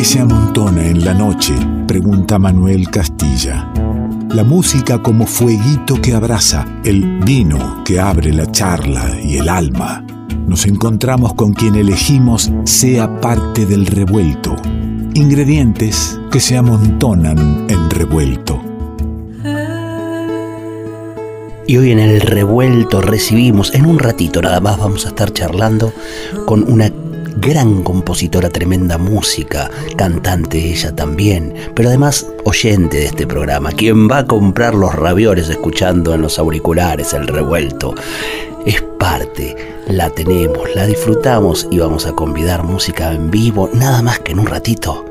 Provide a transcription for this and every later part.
¿Qué se amontona en la noche? pregunta Manuel Castilla. La música como fueguito que abraza, el vino que abre la charla y el alma. Nos encontramos con quien elegimos sea parte del revuelto. Ingredientes que se amontonan en revuelto. Y hoy en el revuelto recibimos, en un ratito nada más vamos a estar charlando con una gran compositora, tremenda música, cantante ella también, pero además oyente de este programa, quien va a comprar los ravioles escuchando en los auriculares el revuelto. Es parte, la tenemos, la disfrutamos y vamos a convidar música en vivo, nada más que en un ratito,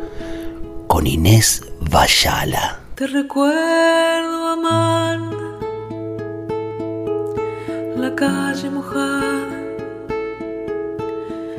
con Inés Vallala. Te recuerdo, Amanda, la calle mojada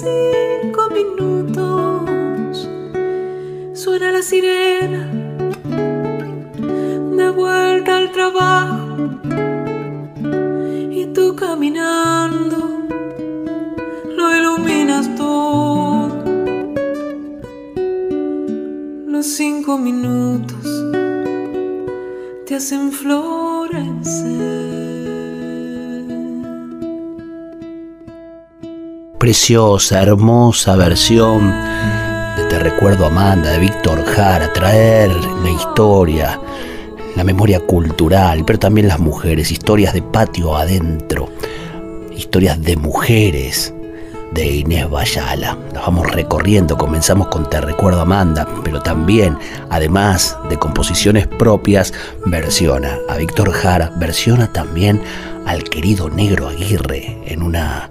cinco minutos. Suena la sirena de vuelta al trabajo y tú caminando lo iluminas todo. Los cinco minutos te hacen Preciosa, hermosa versión de Te recuerdo Amanda, de Víctor Jara, traer la historia, la memoria cultural, pero también las mujeres, historias de patio adentro, historias de mujeres de Inés Bayala. Nos vamos recorriendo, comenzamos con Te recuerdo Amanda, pero también, además de composiciones propias, versiona a Víctor Jara, versiona también al querido Negro Aguirre en una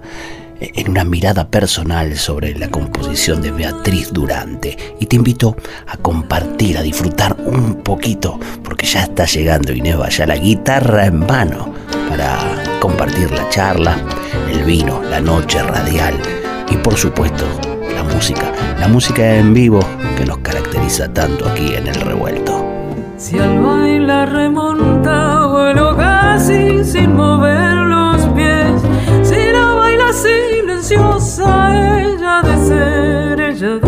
en una mirada personal sobre la composición de Beatriz Durante. Y te invito a compartir, a disfrutar un poquito, porque ya está llegando Inés Bayala, guitarra en mano, para compartir la charla, el vino, la noche radial y por supuesto la música, la música en vivo que nos caracteriza tanto aquí en el revuelto. Si al remonta, vuelo casi sin mover silenciosa, ella de ser,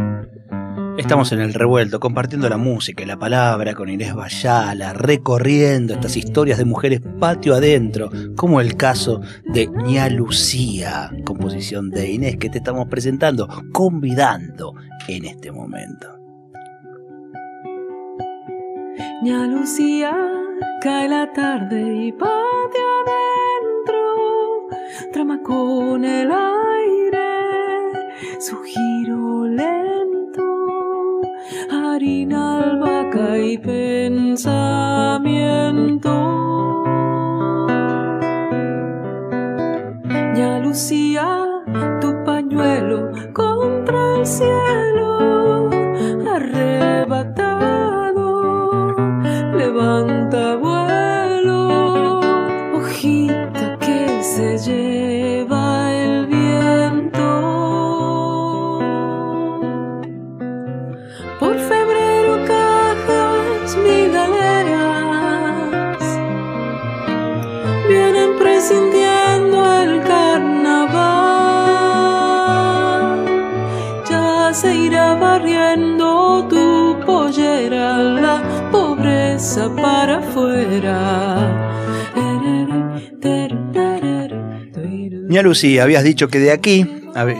Estamos en el revuelto, compartiendo la música y la palabra con Inés Bayala, recorriendo estas historias de mujeres patio adentro, como el caso de Ña Lucía, composición de Inés que te estamos presentando, convidando en este momento. Ña Lucía Cae la tarde y patio adentro, trama con el aire su giro lento, harina, albahaca y pensamiento. Ya lucía tu pañuelo contra el cielo, arrebatado, levanta Mira Lucy, habías dicho que de aquí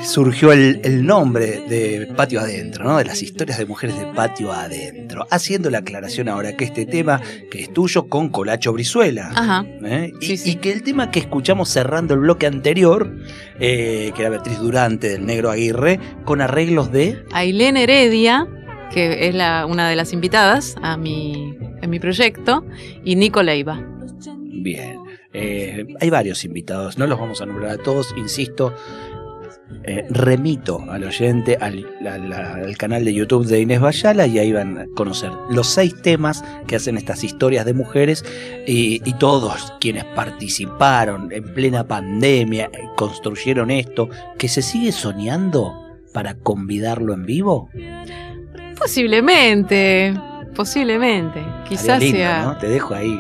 surgió el, nombre de Patio Adentro, ¿no? De las historias de mujeres de Patio Adentro. Haciendo la aclaración ahora que este tema, que es tuyo, con Colacho Brizuela. Ajá. ¿eh? Y, que el tema que escuchamos cerrando el bloque anterior, eh, que era Beatriz Durante del Negro Aguirre, con arreglos de. Ailén Heredia, que es la, una de las invitadas a mi, en mi proyecto, y Nico Leiva. Bien. Eh, hay varios invitados, no los vamos a nombrar a todos, insisto. Eh, remito al oyente al, canal de YouTube de Inés Bayala y ahí van a conocer los seis temas que hacen estas historias de mujeres y, todos quienes participaron en plena pandemia, construyeron esto, que se sigue soñando para convidarlo en vivo. Posiblemente, posiblemente, quizás sea. Te dejo ahí.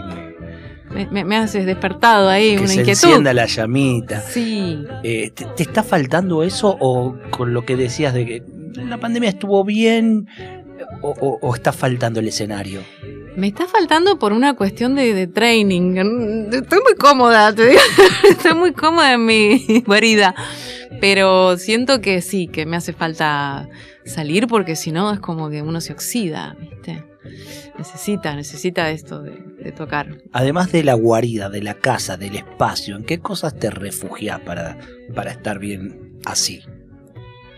Me, haces despertado ahí que una se inquietud. encienda la llamita. Sí. Eh, ¿te, está faltando eso o con lo que decías de que la pandemia estuvo bien o, está faltando el escenario? Me está faltando por una cuestión de, training. Estoy muy cómoda, te digo. Estoy muy cómoda en mi guarida. Pero siento que sí, que me hace falta salir porque si no es como que uno se oxida, ¿viste? Necesita, necesita esto de, tocar. Además de la guarida, de la casa, del espacio, ¿en qué cosas te refugias para, para estar bien así?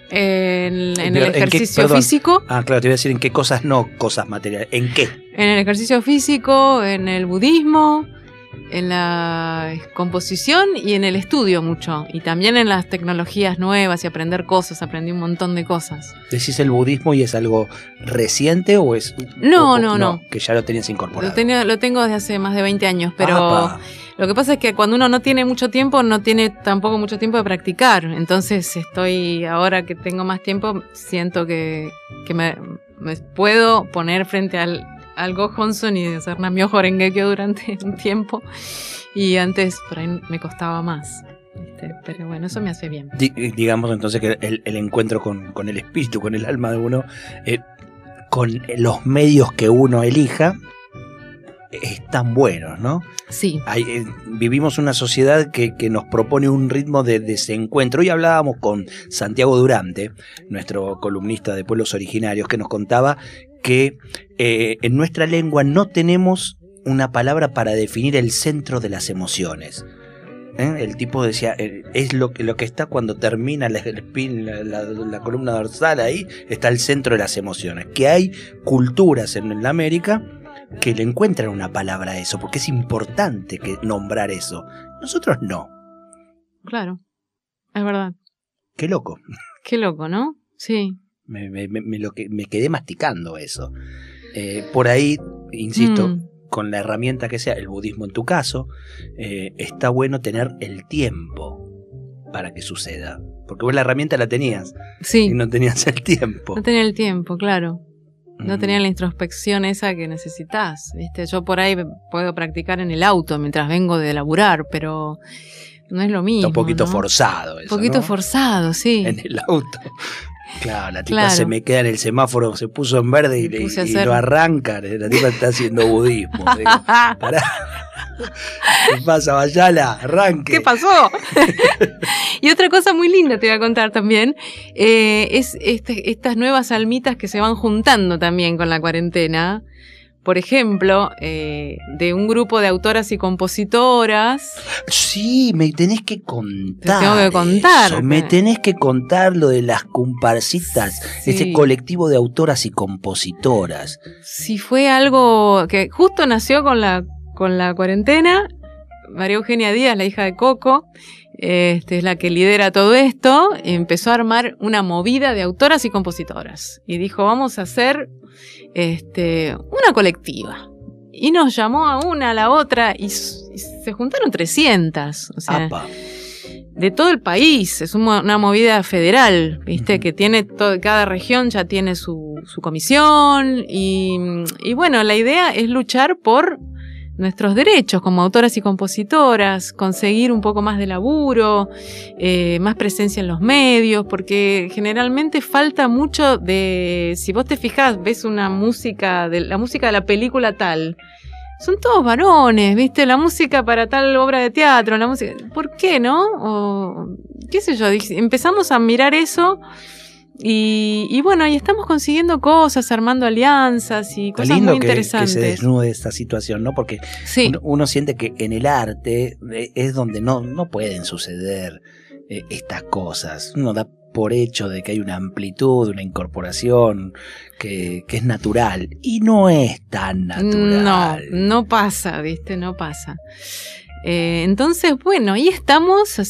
En, el ejercicio físico. Ah, claro, te voy a decir en qué cosas no, cosas materiales. ¿En qué? En el ejercicio físico, en el budismo, en la composición y en el estudio mucho. Y también en las tecnologías nuevas y aprender cosas. Aprendí un montón de cosas. ¿Decís el budismo y es algo reciente o es.? No, no, no, Que ya lo tenías incorporado. Lo, tenía, lo tengo desde hace más de 20 años, pero. Lo que pasa es que cuando uno no tiene mucho tiempo, no tiene tampoco mucho tiempo de practicar. Entonces estoy, ahora que tengo más tiempo, siento que, que me, me puedo poner frente al, algo Johnson y hacer Namio Horengekyo durante un tiempo. Y antes por ahí me costaba más. Pero bueno, eso me hace bien. digamos entonces que el, encuentro con, el espíritu, con el alma de uno, eh, con los medios que uno elija, es tan bueno, ¿no? Sí. Eh, vivimos una sociedad que, que, nos propone un ritmo de desencuentro. Hoy hablábamos con Santiago Durante, nuestro columnista de pueblos originarios, que nos contaba que eh, en nuestra lengua no tenemos una palabra para definir el centro de las emociones. ¿Eh? El tipo decía, eh, es lo que, lo que está cuando termina la, la, columna dorsal, ahí está el centro de las emociones. Que hay culturas en, América que le encuentran una palabra a eso, porque es importante que nombrar eso. Nosotros no. Claro, es verdad. Qué loco. Qué loco, ¿no? Sí. Me, me, lo que, me quedé masticando eso. Eh, por ahí, insisto, mm. con la herramienta que sea, el budismo en tu caso, eh, está bueno tener el tiempo para que suceda. Porque vos la herramienta la tenías. Sí. Y no tenías el tiempo. No tenía el tiempo, claro. No tenía la introspección esa que necesitas. ¿viste? Yo por ahí puedo practicar en el auto mientras vengo de laburar, pero no es lo mismo. Está un poquito forzado. un poquito forzado, sí. En el auto. Claro, la tipa se me queda en el semáforo, se puso en verde y, lo arranca. La tipa está haciendo budismo. Digo, pará. ¿Qué pasa, Bayala? Arranque. ¿Qué pasó? y otra cosa muy linda te voy a contar también, eh, es este, estas nuevas almitas que se van juntando también con la cuarentena por ejemplo, eh, de un grupo de autoras y compositoras. Sí, me tenés que contar. Te tengo que contar. Me tenés que contar lo de las comparsitas, ese colectivo de autoras y compositoras. Sí, fue algo que justo nació con la, con la cuarentena. María Eugenia Díaz, la hija de Coco, este, es la que lidera todo esto, empezó a armar una movida de autoras y compositoras. Y dijo, vamos a hacer este, una colectiva. Y nos llamó a una, a la otra, y, se juntaron 300. O sea, de todo el país, es una movida federal, ¿viste? Que tiene todo, cada región ya tiene su, su comisión y, y bueno, la idea es luchar por nuestros derechos como autoras y compositoras, conseguir un poco más de laburo, eh, más presencia en los medios, porque generalmente falta mucho de, si vos te fijás, ves una música, de la música de la película tal, son todos varones, ¿viste? La música para tal obra de teatro, la música, ¿por qué no? Qué sé yo, empezamos a mirar eso y, bueno, ahí estamos consiguiendo cosas, armando alianzas y cosas muy interesantes. Que, se desnude esta situación, ¿no? Porque uno, siente que en el arte eh, es donde no, no pueden suceder eh, estas cosas. Uno da por hecho de que hay una amplitud, una incorporación que, que, es natural. Y no es tan natural. No, no pasa, ¿viste? No pasa. Eh, entonces, bueno, ahí estamos,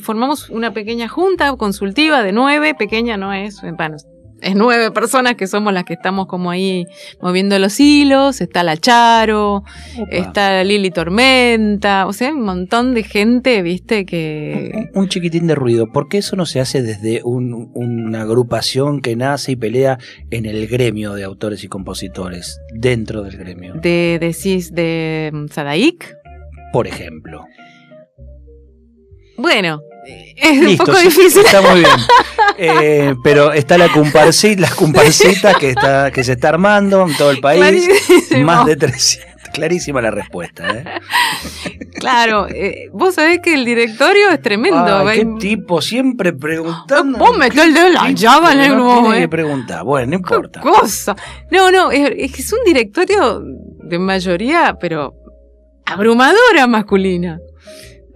formamos una pequeña junta consultiva de nueve, pequeña no es, bueno, es nueve personas que somos las que estamos como ahí moviendo los hilos, está la Charo, está Lili Tormenta, o sea, un montón de gente, viste, que... Un, chiquitín de ruido, ¿por qué eso no se hace desde una agrupación que nace y pelea en el gremio de autores y compositores, dentro del gremio? De, decís, de Sadaik por ejemplo. Bueno, es un poco difícil. Está muy bien. Eh, pero está la comparsita, las comparsitas que, está, que se está armando en todo el país. Más de 300. Clarísima la respuesta. ¿eh? Claro, eh, vos sabés que el directorio es tremendo. qué tipo, siempre preguntando. Vos metés el dedo en la llave, negro. No que preguntar, bueno, no importa. cosa? No, no, es que es un directorio de mayoría, pero abrumadora masculina.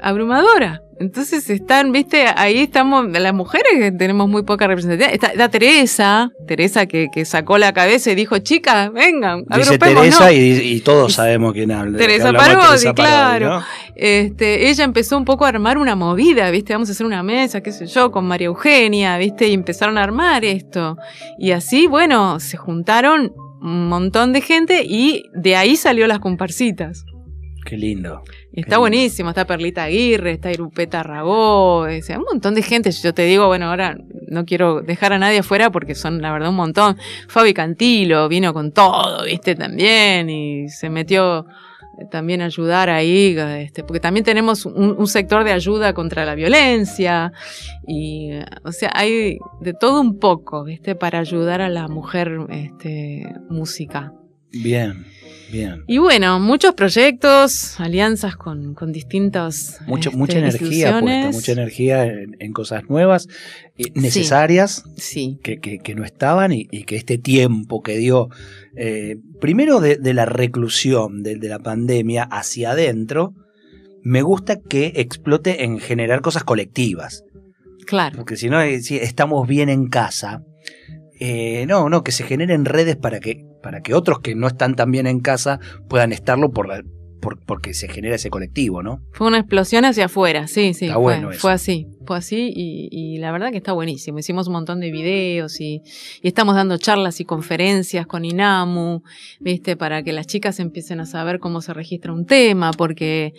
Abrumadora. Entonces están, viste, ahí estamos, las mujeres que tenemos muy poca representatividad. Está, Teresa, Teresa que, que, sacó la cabeza y dijo, chicas, vengan, Dice Teresa y, todos sabemos quién habla. Teresa Parodi, claro. este, ella empezó un poco a armar una movida, viste, vamos a hacer una mesa, qué sé yo, con María Eugenia, viste, y empezaron a armar esto. Y así, bueno, se juntaron un montón de gente y de ahí salió las comparsitas. Qué lindo. está buenísimo, está Perlita Aguirre, está Irupeta Ragó, un montón de gente. Yo te digo, bueno, ahora no quiero dejar a nadie afuera porque son la verdad un montón. Fabi Cantilo vino con todo, viste, también, y se metió también a ayudar ahí, este, porque también tenemos un, sector de ayuda contra la violencia, y o sea, hay de todo un poco, viste, para ayudar a la mujer este, música. Bien. Bien. Y bueno, muchos proyectos, alianzas con, con distintos. Mucho, mucha este, energía puesta, mucha energía en, cosas nuevas, eh, necesarias, sí. Que, que, no estaban y, que este tiempo que dio, eh, primero de, la reclusión, de, de la pandemia hacia adentro, me gusta que explote en generar cosas colectivas. Claro. Porque si no, eh, si estamos bien en casa, no, no, que se generen redes para que para que otros que no están tan bien en casa puedan estarlo por, porque se genera ese colectivo, ¿no? Fue una explosión hacia afuera, sí, sí. Está fue, bueno fue así, fue así y, la verdad que está buenísimo. Hicimos un montón de videos y, estamos dando charlas y conferencias con INAMU, ¿viste? Para que las chicas empiecen a saber cómo se registra un tema, porque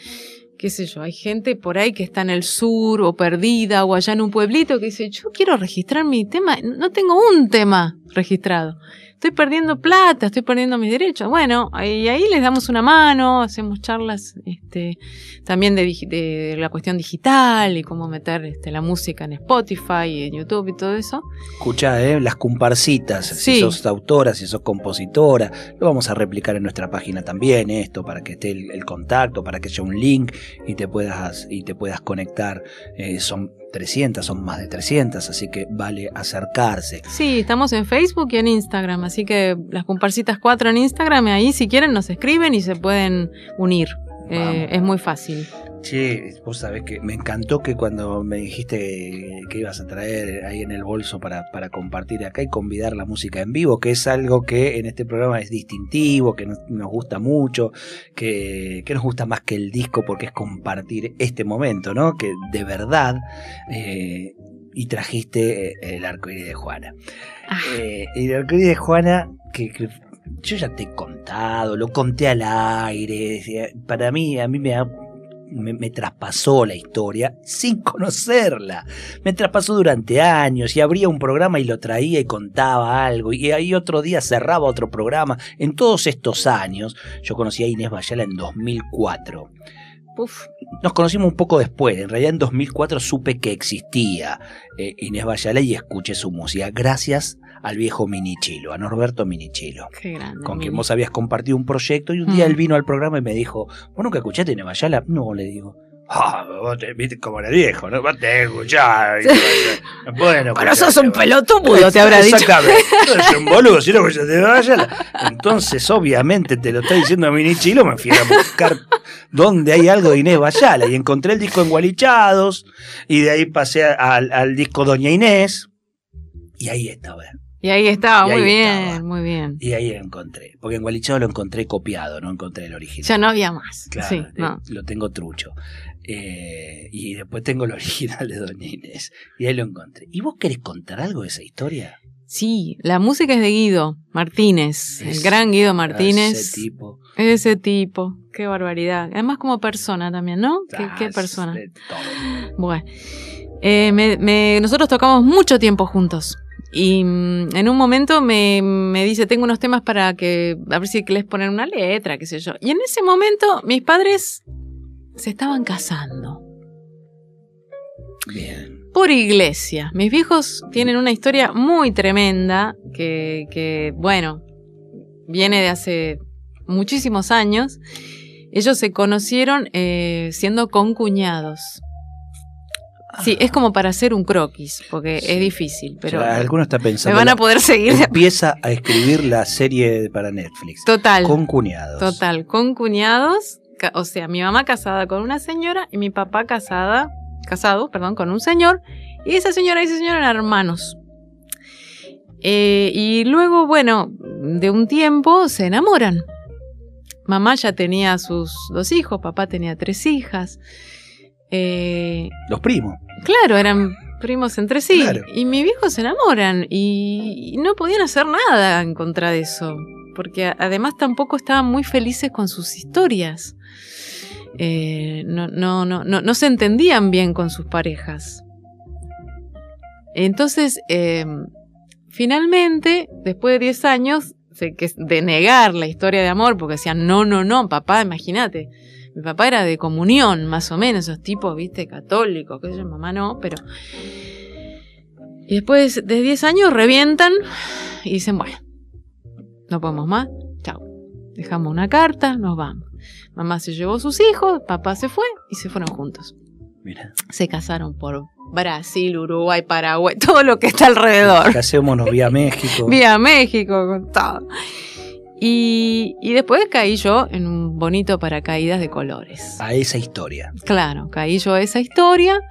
qué sé yo, hay gente por ahí que está en el sur o perdida o allá en un pueblito que dice, yo quiero registrar mi tema, no tengo un tema registrado estoy perdiendo plata, estoy perdiendo mis derechos. Bueno, ahí, ahí les damos una mano, hacemos charlas este, también de, la cuestión digital y cómo meter este, la música en Spotify y en YouTube y todo eso. Escucha, ¿eh? las comparsitas, si sos autora, si sos compositora, lo vamos a replicar en nuestra página también, esto, para que esté el, contacto, para que haya un link y te puedas, y te puedas conectar. Eh, son 300, son más de 300, así que vale acercarse. Sí, estamos en Facebook y en Instagram, así que las comparsitas 4 en Instagram, ahí si quieren nos escriben y se pueden unir. Eh, es muy fácil. Che, vos sabés que me encantó que cuando me dijiste que ibas a traer ahí en el bolso para, para compartir acá y convidar la música en vivo, que es algo que en este programa es distintivo, que nos, gusta mucho, que, nos gusta más que el disco porque es compartir este momento, ¿no? Que de verdad... Eh, y trajiste eh, el arcoíris de Juana. Ah. Eh, el arcoíris de Juana, que, yo ya te he contado, lo conté al aire. Para mí, a mí me da me, traspasó la historia sin conocerla. Me traspasó durante años y abría un programa y lo traía y contaba algo y ahí otro día cerraba otro programa. En todos estos años, yo conocí a Inés Bayala en 2004. Nos conocimos un poco después, en realidad en 2004 supe que existía eh, Inés Bayala y escuché su música, gracias al viejo Minichilo, a Norberto Minichilo, con quien vos habías compartido un proyecto y un día mm. él vino al programa y me dijo, ¿vos nunca escuchaste Inés Bayala? No, le digo. Ah, vos te viste como era viejo, ¿no? Vos te escuchás. Bueno, Pero sos un pelotudo, te habrá dicho. Exactamente. Sos un boludo, si no escuchaste Bayala. Entonces, obviamente, te lo está diciendo Minichilo, me fui a buscar dónde hay algo de Inés Bayala y encontré el disco en Gualichados y de ahí pasé al, al disco Doña Inés y ahí estaba. Y ahí estaba, muy bien, muy bien. Y ahí lo encontré. Porque en Gualichado lo encontré copiado, no encontré el original. Ya no había más. Claro, sí, eh, lo tengo trucho. Eh, y después tengo el original de Doña Inés. Y ahí lo encontré. ¿Y vos querés contar algo de esa historia? Sí, la música es de Guido Martínez, el gran Guido Martínez. Ese tipo. Ese tipo, qué barbaridad. Además como persona también, ¿no? ¿Qué, ah, persona? Bueno, eh, nosotros tocamos mucho tiempo juntos. Y mm, en un momento me, me, dice, tengo unos temas para que, a ver si les poner una letra, qué sé yo. Y en ese momento mis padres se estaban casando. Bien. Por iglesia. Mis viejos tienen una historia muy tremenda que, que bueno, viene de hace muchísimos años. Ellos se conocieron eh, siendo concuñados. Sí, es como para hacer un croquis, porque es difícil, pero... algunos están pensando... Me van a poder seguir. Empieza a escribir la serie para Netflix. Total. Con cuñados. Total, con cuñados. O sea, mi mamá casada con una señora y mi papá casada, casado, perdón, con un señor. Y esa señora y ese señor eran hermanos. Eh, y luego, bueno, de un tiempo se enamoran. Mamá ya tenía sus dos hijos, papá tenía tres hijas. Eh, Los primos. Claro, eran primos entre sí. Y mi viejo se enamoran y no podían hacer nada en contra de eso. Porque además tampoco estaban muy felices con sus historias. Eh, no, no, no, no, se entendían bien con sus parejas. Entonces, em, finalmente, después de 10 años de negar la historia de amor, porque decían, no, no, no, papá, imagínate, mi papá era de comunión, más o menos, esos tipos, viste, católicos, que yo, mamá no, pero... Y después de 10 años revientan y dicen, bueno, no podemos más, chao. Dejamos una carta, nos vamos. Mamá se llevó a sus hijos, papá se fue y se fueron juntos. Mira. Se casaron por Brasil, Uruguay, Paraguay, todo lo que está alrededor. Casémonos vía México. vía México, con todo. Y, después caí yo en un bonito paracaídas de colores. A esa historia. Claro, caí yo a esa historia.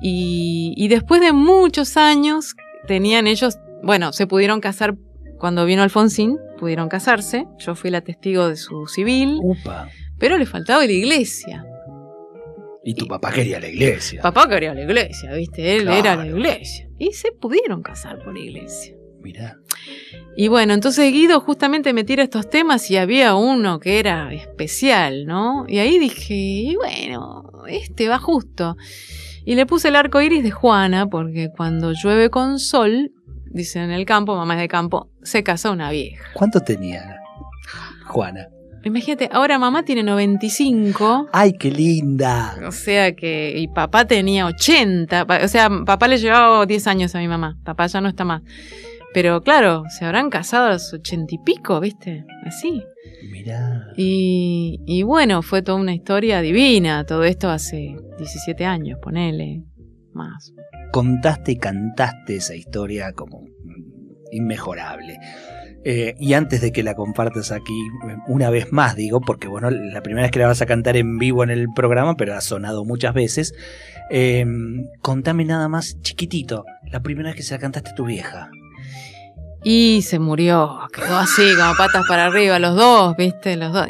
Y, después de muchos años tenían ellos, bueno, se pudieron casar cuando vino Alfonsín, pudieron casarse. Yo fui la testigo de su civil. Upa. Pero le faltaba la iglesia. Y tu papá quería la iglesia. Papá quería la iglesia, ¿viste? Él era la iglesia. Y se pudieron casar por la iglesia. Mirá. Y bueno, entonces Guido justamente me tira estos temas y había uno que era especial, ¿no? Y ahí dije, y bueno, este va justo. Y le puse el arco iris de Juana, porque cuando llueve con sol, dice en el campo, mamá es de campo, se casa una vieja. ¿Cuánto tenía Juana? Imagínate, ahora mamá tiene 95. ¡Ay, qué linda! O sea que, y papá tenía 80. O sea, papá le llevaba 10 años a mi mamá. Papá ya no está más. Pero claro, se habrán casado a los ochenta y pico, ¿viste? Así. Mirá. Y, y, bueno, fue toda una historia divina. Todo esto hace 17 años, ponele. Más. Contaste y cantaste esa historia como inmejorable. Eh, y antes de que la compartas aquí, una vez más digo, porque bueno, la primera vez que la vas a cantar en vivo en el programa, pero ha sonado muchas veces, eh, contame nada más chiquitito, la primera vez que se la cantaste a tu vieja. Y se murió, quedó así, como patas para arriba, los dos, ¿viste? Los dos.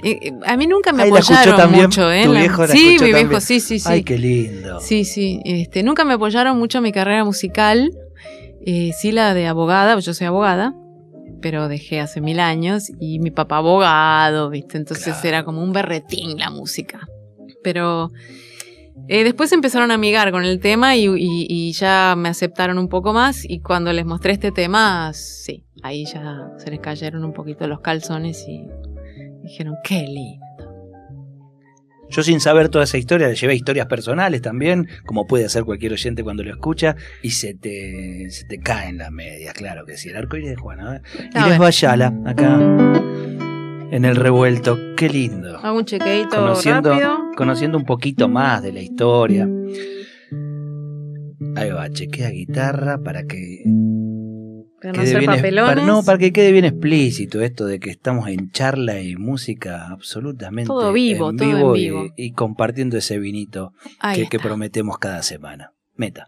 a mí nunca me apoyaron mucho, ¿eh? ¿Tu viejo sí, mi viejo, sí, sí, sí. Ay, qué lindo. Sí, sí. Este, nunca me apoyaron mucho en mi carrera musical. Eh, sí, la de abogada, yo soy abogada, pero dejé hace mil años. Y mi papá abogado, ¿viste? Entonces era como un berretín la música. Pero eh, después empezaron a amigar con el tema y, ya me aceptaron un poco más y cuando les mostré este tema, sí, ahí ya se les cayeron un poquito los calzones y dijeron, lindo. Yo sin saber toda esa historia le llevé historias personales también, como puede hacer cualquier oyente cuando lo escucha, y se te, se te caen las medias, claro que sí. El arco iris de Juana. ¿eh? Y les Bayala, acá en el revuelto. Qué lindo. Hago un chequeito conociendo, rápido. Conociendo un poquito más de la historia. Ahí va, chequea guitarra para que. Para no papelones. Para, no, para que quede bien explícito esto de que estamos en charla y música absolutamente todo vivo, en todo vivo, en vivo. Y, y, compartiendo ese vinito que, que prometemos cada semana. Meta.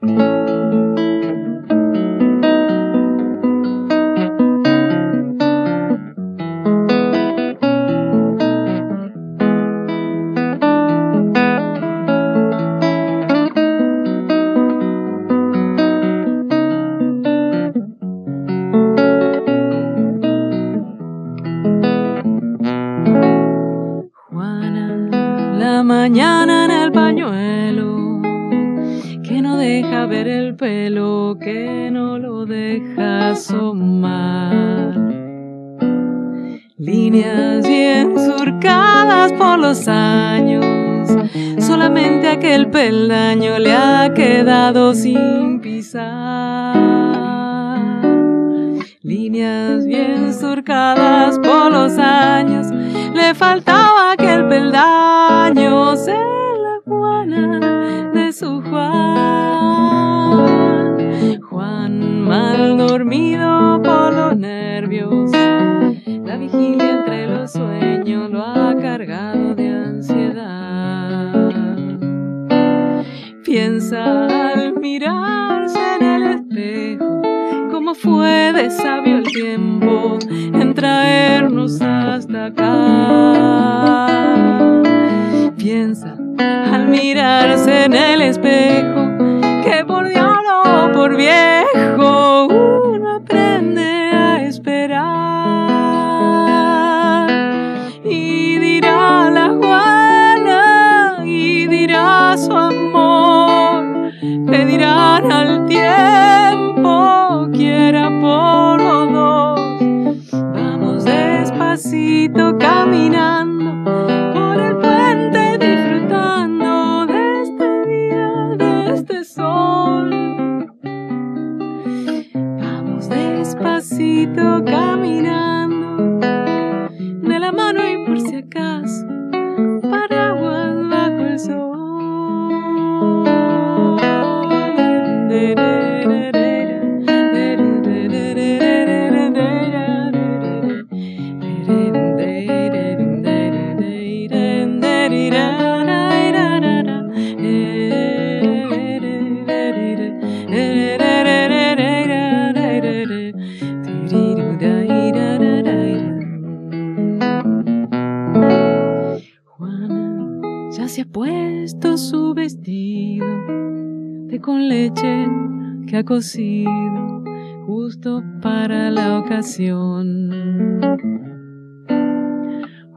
Dormido por los nervios, la vigilia entre los sueños lo ha cargado de ansiedad. Piensa al mirarse en el espejo cómo fue de sabio el tiempo en traernos hasta acá. Piensa al mirarse en el espejo Juana que ha cocido justo para la ocasión.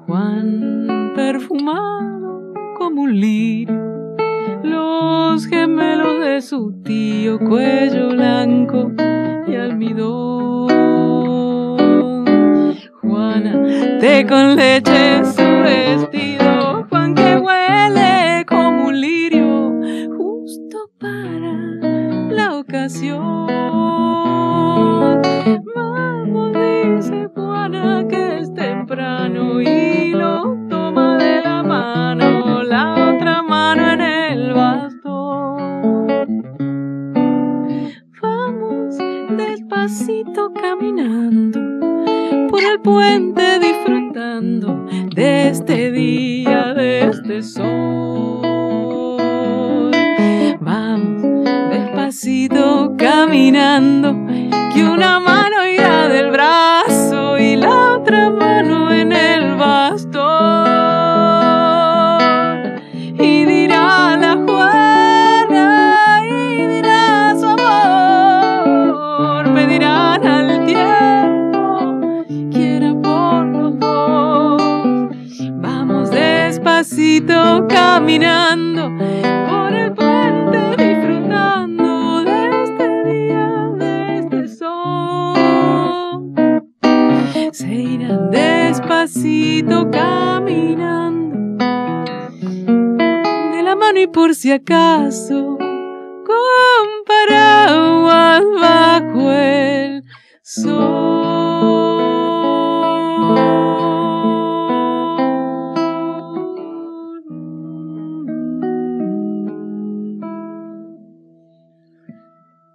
Juan perfumado como un lirio, los gemelos de su tío, cuello blanco y almidón. Juana, té con leche su vestido,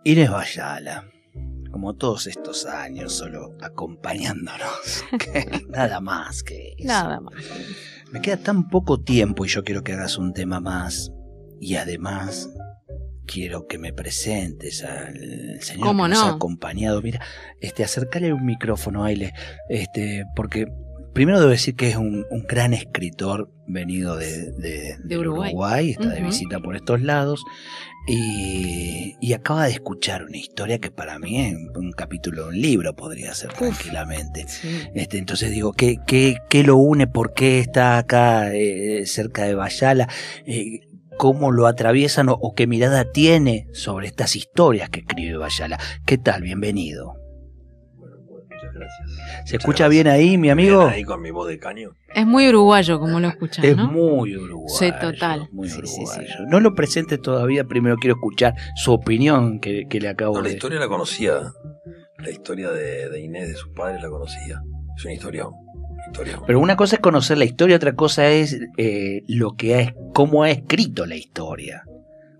Inés Bayala, como todos estos años, solo acompañándonos. nada más que eso. Nada más. Me queda tan poco tiempo y yo quiero que hagas un tema más. Y además, quiero que me presentes al señor ¿Cómo que nos ha acompañado. Mira, este, acércale un micrófono, Aile, este, porque primero debo decir que es un, un gran escritor venido de, Uruguay. está de visita por estos lados. Y, y acaba de escuchar una historia que para mí es un capítulo de un libro, podría ser tranquilamente. Sí. Este, entonces digo, ¿qué, qué, qué lo une? ¿Por qué está acá eh, cerca de Bayala? Eh, ¿Cómo lo atraviesan o, o qué mirada tiene sobre estas historias que escribe Bayala? ¿Qué tal? Bienvenido. Gracias. ¿Se Muchas escucha gracias. bien ahí, mi amigo? Bien ahí con mi voz de caño. Es muy uruguayo, como lo escuchas, Es ¿no? muy uruguayo. Sí, total. Muy Sí, sí, uruguayo. sí. No lo presente todavía, primero quiero escuchar su opinión que, que le acabo No, la de... historia la conocía. La historia de, de Inés, de sus padres, la conocía. Es una historia. historia. Pero una cosa es conocer la historia, otra cosa es eh, lo que ha, cómo ha escrito la historia.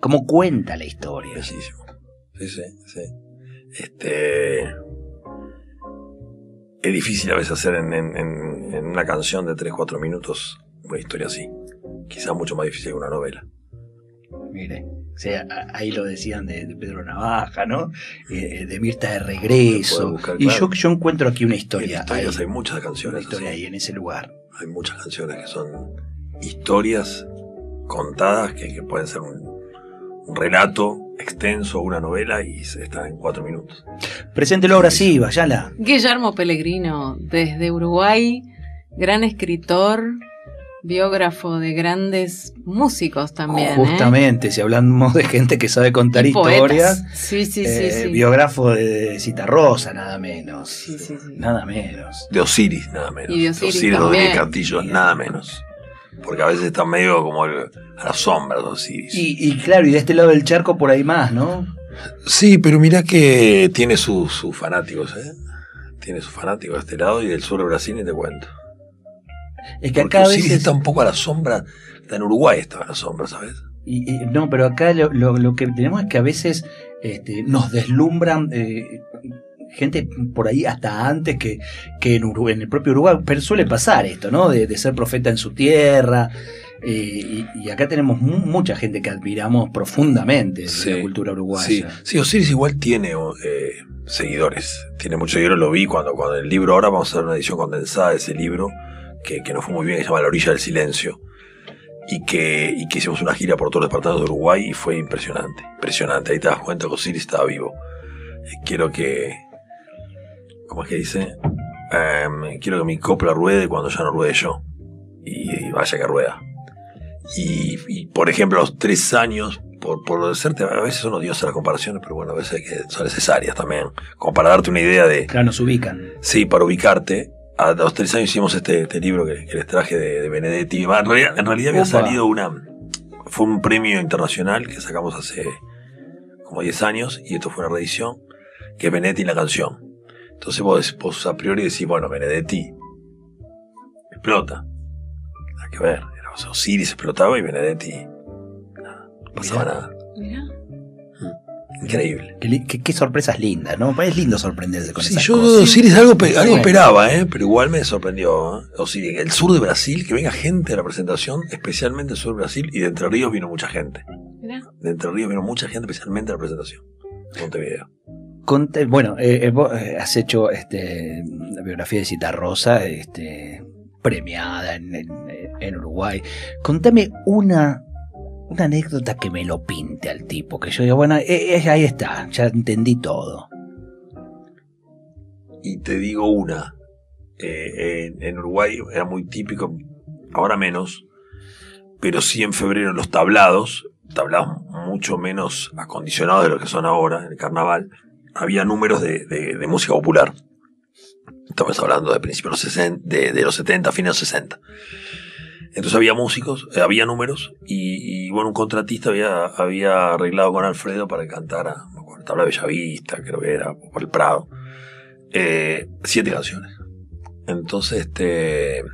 Cómo cuenta la historia. Sí, sí, sí. Este. Es difícil a veces hacer en, en- en- en una canción de 3-4 minutos una historia así. Quizás mucho más difícil que una novela. Mire, o sea, ahí lo decían de, de Pedro Navaja, ¿no? Eh, de Mirta de regreso. Buscar, y claro. yo, yo encuentro aquí una En historia. historias hay muchas una canciones. historia así. ahí en ese lugar. Hay muchas canciones que son historias contadas que, que pueden ser un, un relato extenso, una novela y se- están en cuatro minutos. Preséntelo ahora sí, Bayala. Guillermo Pellegrino, desde Uruguay, gran escritor, biógrafo de grandes músicos también. ¿eh? Justamente, si hablamos de gente que sabe contar Y historias. Sí, sí, sí. eh, sí. Biógrafo de Citarrosa, nada menos. Sí, sí, sí. Nada menos. De Osiris, nada menos. Y de Osiris Rodríguez también. Castillo, nada menos. Porque a veces está medio como el- a la sombra de Osiris. Y, y claro, y de este lado del charco por ahí más, ¿no? Sí, pero mirá que tiene sus sus fanáticos, ¿eh? Tiene sus fanáticos de este lado y del sur de Brasil, ni te cuento. Es que Porque acá a Osiris veces. está un poco a la sombra. Está en Uruguay, estaba a la sombra, ¿sabes? Y, y- no, pero acá lo, lo- lo que tenemos es que a veces este, nos deslumbran eh, gente por ahí hasta antes que, que en, Uruguay, en el propio Uruguay. Pero suele pasar esto, ¿no? De, de ser profeta en su tierra. eh, y, y acá tenemos mu- mucha gente que admiramos profundamente de Sí, la cultura Sí, uruguaya. sí, Osiris igual tiene eh, seguidores. Tiene muchos seguidores, lo vi cuando, cuando el libro, ahora vamos a hacer una edición condensada de ese libro, que, que nos fue muy bien, que se llama La orilla del silencio. Y que, y que hicimos una gira por todos los departamentos de Uruguay y fue impresionante. Impresionante. Ahí te das cuenta que Osiris estaba vivo. Eh, quiero que. ¿Cómo es que dice? Em, quiero que mi copla ruede cuando ya no ruede yo. Y, y vaya que rueda. Y, y, por ejemplo, a los tres años, por, por lo de serte, a veces son odiosas las comparaciones, pero bueno, a veces hay que, son necesarias también. Como para darte una idea de, Claro, nos ubican. sí, para ubicarte. A los tres años hicimos este, este libro que, que les traje de, de Benedetti. En realidad, en realidad había salido una. Fue un premio internacional que sacamos hace como 10 años, y esto fue una reedición, que es Benedetti en la canción. Entonces vos, vos a priori decís, bueno, Benedetti explota. Nada que ver. Era, o sea, Osiris explotaba y Benedetti. nada, no pasaba Mirá. nada. Mirá. Increíble. Qué, qué- qué sorpresas lindas, ¿no? Es lindo sorprenderse con Sí, esas yo cosas. Osiris algo, pe- algo Sí. esperaba, ¿eh? pero igual me sorprendió. ¿eh? Osiris, el sur de Brasil, que venga gente a la presentación, especialmente el sur de Brasil, y de Entre Ríos vino mucha gente. Mirá. De Entre Ríos vino mucha gente, especialmente a la presentación. Montevideo. Bueno, eh, eh, vos eh, has hecho este, la biografía de Cita Rosa, este, premiada en, Uruguay. Contame una, una anécdota que me lo pinte al tipo, que yo digo, bueno, ahí está, ya entendí todo. Y te digo una, en, Uruguay era muy típico, ahora menos, pero sí en febrero los tablados, tablados mucho menos acondicionados de lo que son ahora en el carnaval, había números de, de, música popular. Estamos hablando de principios de los, 60, de, de los 70, fines de los 60. Entonces había músicos, eh, había números, y, bueno, un contratista había, había arreglado con Alfredo para que cantara, me acuerdo, Tabla Bellavista, creo que era, el Prado, eh, siete canciones. Entonces, este,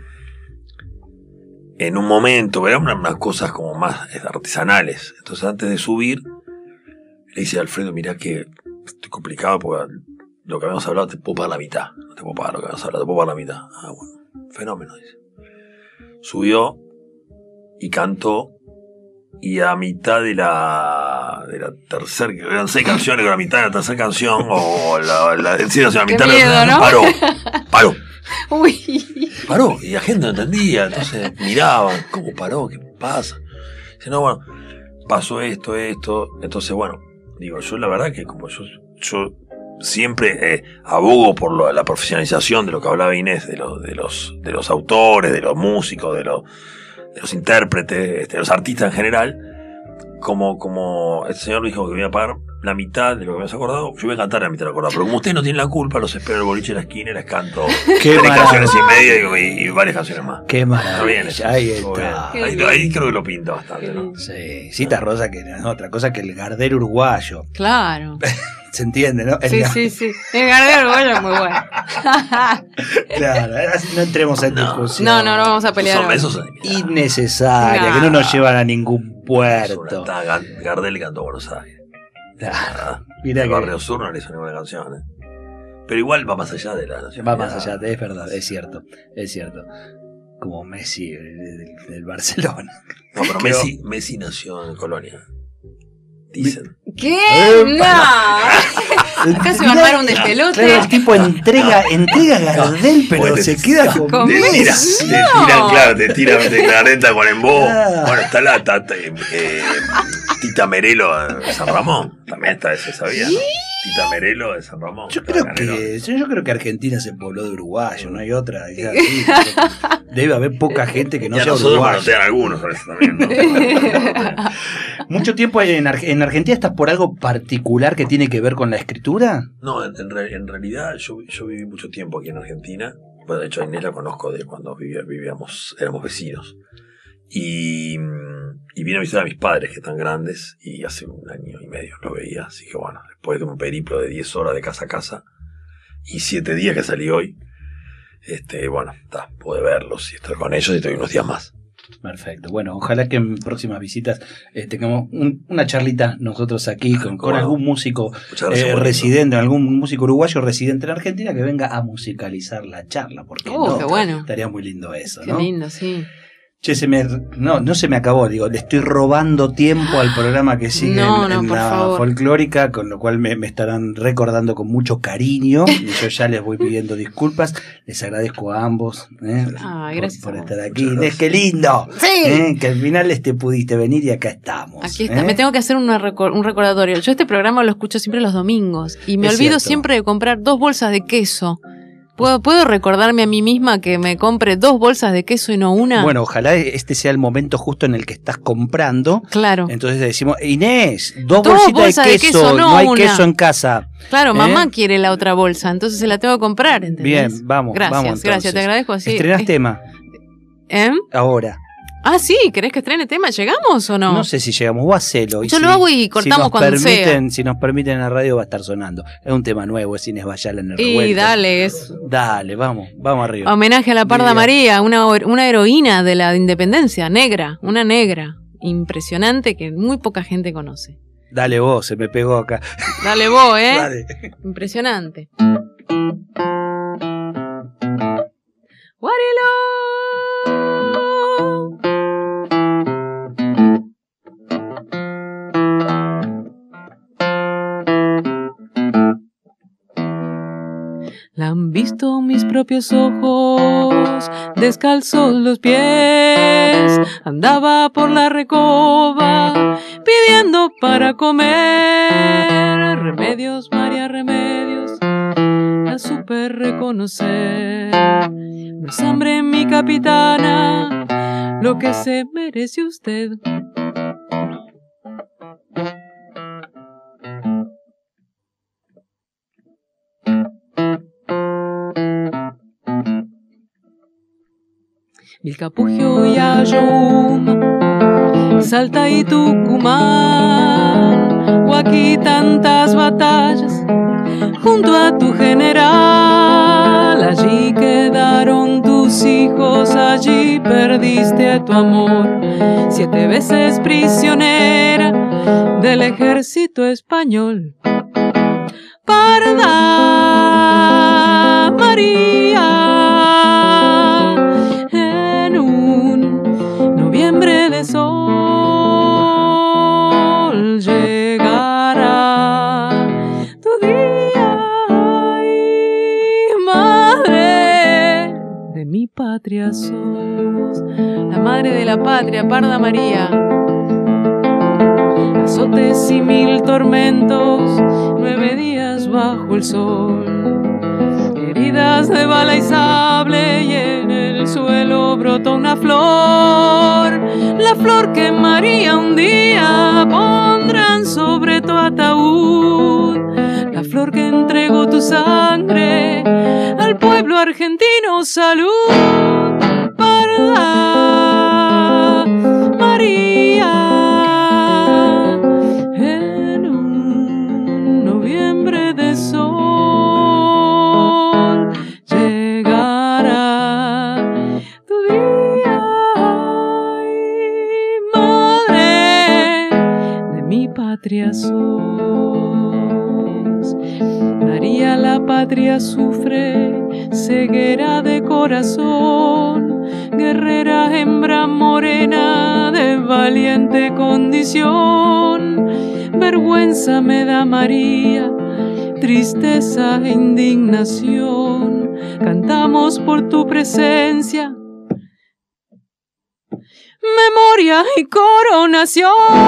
en un momento, eran unas, cosas como más artesanales. Entonces, antes de subir, le dice a Alfredo, mira que estoy complicado porque lo que habíamos hablado te puedo pagar la mitad. No te puedo pagar lo que habíamos hablado, te puedo pagar la mitad. Ah, bueno, fenómeno, dice subió y cantó y a mitad de la de la tercera eran seis canciones con la mitad de la tercera canción o la, la, sí, o sea, mitad de la ¿no? paró paró Uy. paró y la gente no entendía entonces miraban cómo paró qué pasa dice no bueno pasó esto esto entonces bueno digo yo la verdad que como yo yo siempre eh, abogo por la profesionalización de lo que hablaba Inés, de, de, los, de los autores, de los músicos, de, los, de los intérpretes, este, de los artistas en general. Como, como el señor dijo que me iba a pagar la mitad de lo que me has acordado, yo voy a cantar la mitad de lo acordado. Pero como ustedes no tienen la culpa, los espero en el boliche de la esquina y les canto tres canciones y media y, varias canciones más. Qué maravilla. ahí está. Ahí, creo que lo pinta bastante, ¿no? Sí, cita rosa que no es otra cosa que el gardero uruguayo. Claro. Se entiende, ¿no? sí, sí, sí. El gardero uruguayo es muy bueno. claro, no entremos en discusión. No, no, no vamos a pelear. Son besos Innecesaria, que no nos llevan a ningún puerto. Gardel y cantó Buenos Aires. Mira el barrio sur no le hizo ninguna canción, ¿eh? Pero igual va más allá de la nación. Va más allá, es verdad, es cierto, es cierto. Como Messi del, Barcelona. No, pero Messi, Messi nació en Colonia. Dicen. ¿Qué? No. Acá se va a armar un despelote. Claro, el tipo entrega, entrega Gardel, pero se queda con, con te, tira, te tiran, claro, te tiran de la con embo. Bueno, está la tata, eh, Tita Merelo de San Ramón. También está ese, sabía, Tita Merelo de San Ramón. Yo creo, que, yo creo que Argentina se pobló de uruguayo, no hay otra. debe haber poca gente que no sea uruguayo. sean algunos, también. ¿Mucho tiempo en, en Argentina estás por algo particular que tiene que ver con la escritura? No, en, en realidad yo, yo, viví mucho tiempo aquí en Argentina. Bueno, de hecho a Inés la conozco de cuando vivíamos, éramos vecinos. Y, y vine a visitar a mis padres que están grandes y hace un año y medio lo veía. Así que bueno, después de un periplo de 10 horas de casa a casa y 7 días que salí hoy, este, bueno, está, pude verlos y estar con ellos y estoy unos días más. Perfecto. Bueno, ojalá que en próximas visitas eh, tengamos una charlita nosotros aquí con, algún músico eh, residente, algún músico uruguayo residente en Argentina que venga a musicalizar la charla. Porque oh, qué bueno. estaría muy lindo eso. Qué lindo, sí. Che, se me, no, no se me acabó, digo, le estoy robando tiempo al programa que sigue en, la folclórica, con lo cual me, estarán recordando con mucho cariño. Y yo ya les voy pidiendo disculpas. Les agradezco a ambos ¿eh? por, estar aquí. Es que lindo. ¿eh? Que al final este pudiste venir y acá estamos. Aquí está. ¿eh? Me tengo que hacer un recordatorio. Yo este programa lo escucho siempre los domingos y me olvido siempre de comprar dos bolsas de queso. ¿Puedo, recordarme a mí misma que me compre dos bolsas de queso y no una? Bueno, ojalá este sea el momento justo en el que estás comprando. Claro. Entonces decimos, Inés, dos, bolsitas de, queso, no, hay queso en casa. Claro, mamá ¿Eh? quiere la otra bolsa, entonces se la tengo que comprar, ¿entendés? Bien, vamos, gracias, vamos. Gracias, te agradezco así. Estrenás tema. ¿Eh? Ahora. Ah, sí, ¿querés que estrene tema? ¿Llegamos o no? No sé si llegamos, vos hacelo. Yo lo hago y cortamos si cuando permiten, Si nos permiten en la radio va a estar sonando. Es un tema nuevo, es Inés Bayala en el Y dale, es... Dale, vamos, vamos arriba. Homenaje a la Parda María, una, una heroína de la independencia, negra, una negra, impresionante que muy poca gente conoce. Dale vos, se me pegó acá. Dale vos, ¿eh? Dale. Impresionante. Guarilo. La han visto mis propios ojos, descalzos los pies, andaba por la recoba pidiendo para comer. Remedios, María, remedios, la supe reconocer. No es hambre mi capitana, lo que se merece usted. Vilcapugio y Ayohuma, Salta y Tucumán, o aquí tantas batallas junto a tu general. Allí quedaron tus hijos, allí perdiste tu amor. Siete veces prisionera del ejército español. Parda María. Patria sos. La madre de la patria, Parda María. azotes y mil tormentos, nueve días bajo el sol, heridas de bala y sable y en el suelo brotó una flor, la flor que María un día pondrán sobre tu ataúd, la flor que entregó tu sangre al pueblo argentino, salud, María, tristeza e indignación. Cantamos por tu presencia. Memoria y coronación.